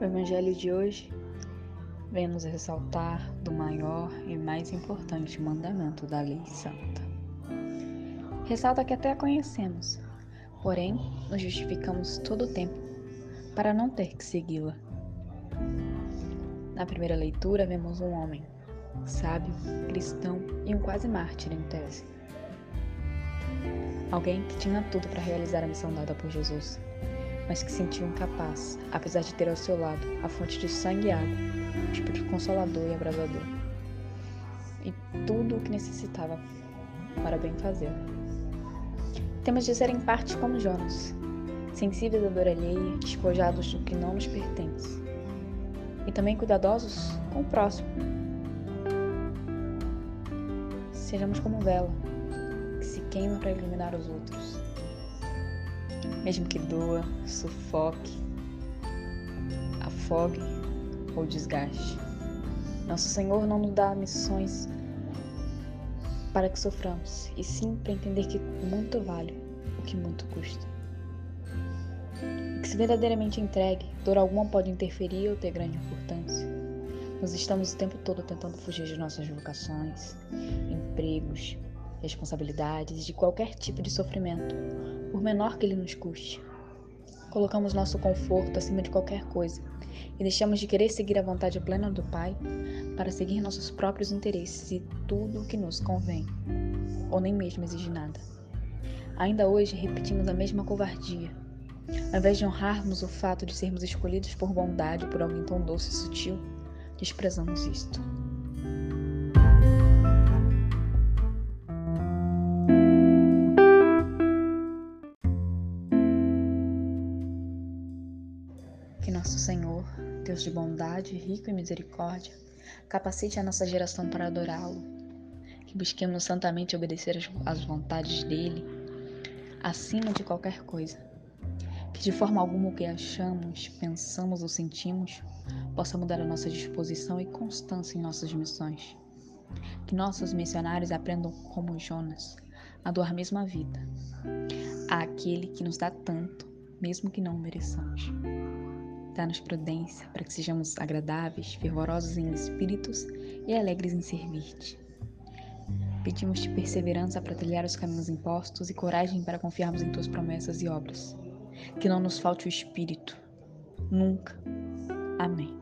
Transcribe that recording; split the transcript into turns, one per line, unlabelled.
Evangelho de hoje vem nos ressaltar do maior e mais importante mandamento da lei santa. Ressalta que até a conhecemos, porém nos justificamos todo o tempo para não ter que segui-la. Na primeira leitura, vemos um homem, sábio, cristão e um quase mártir em tese. Alguém que tinha tudo para realizar a missão dada por Jesus, mas que sentiu incapaz, apesar de ter ao seu lado a fonte de sangue e água, o Espírito Consolador e abrasador, e tudo o que necessitava para bem fazer. Temos de ser em parte como Jonas, sensíveis à dor alheia, despojados do que não nos pertence, e também cuidadosos com o próximo. Sejamos como vela, que se queima para iluminar os outros mesmo que doa, sufoque, afogue ou desgaste. Nosso Senhor não nos dá missões para que soframos, e sim para entender que muito vale o que muito custa. E que se verdadeiramente entregue, dor alguma pode interferir ou ter grande importância. Nós estamos o tempo todo tentando fugir de nossas vocações, empregos, responsabilidades, de qualquer tipo de sofrimento, por menor que ele nos custe. Colocamos nosso conforto acima de qualquer coisa e deixamos de querer seguir a vontade plena do Pai para seguir nossos próprios interesses e tudo o que nos convém, ou nem mesmo exige nada. Ainda hoje repetimos a mesma covardia. Ao invés de honrarmos o fato de sermos escolhidos por bondade por alguém tão doce e sutil, desprezamos isto. Nosso Senhor, Deus de bondade, rico em misericórdia, capacite a nossa geração para adorá-lo. Que busquemos santamente obedecer às vontades dele, acima de qualquer coisa. Que de forma alguma o que achamos, pensamos ou sentimos possa mudar a nossa disposição e constância em nossas missões. Que nossos missionários aprendam como Jonas a doar mesmo a vida àquele que nos dá tanto, mesmo que não mereçamos. Dá-nos prudência para que sejamos agradáveis, fervorosos em espíritos e alegres em servir-te. Pedimos-te perseverança para trilhar os caminhos impostos e coragem para confiarmos em tuas promessas e obras. Que não nos falte o espírito. Nunca. Amém.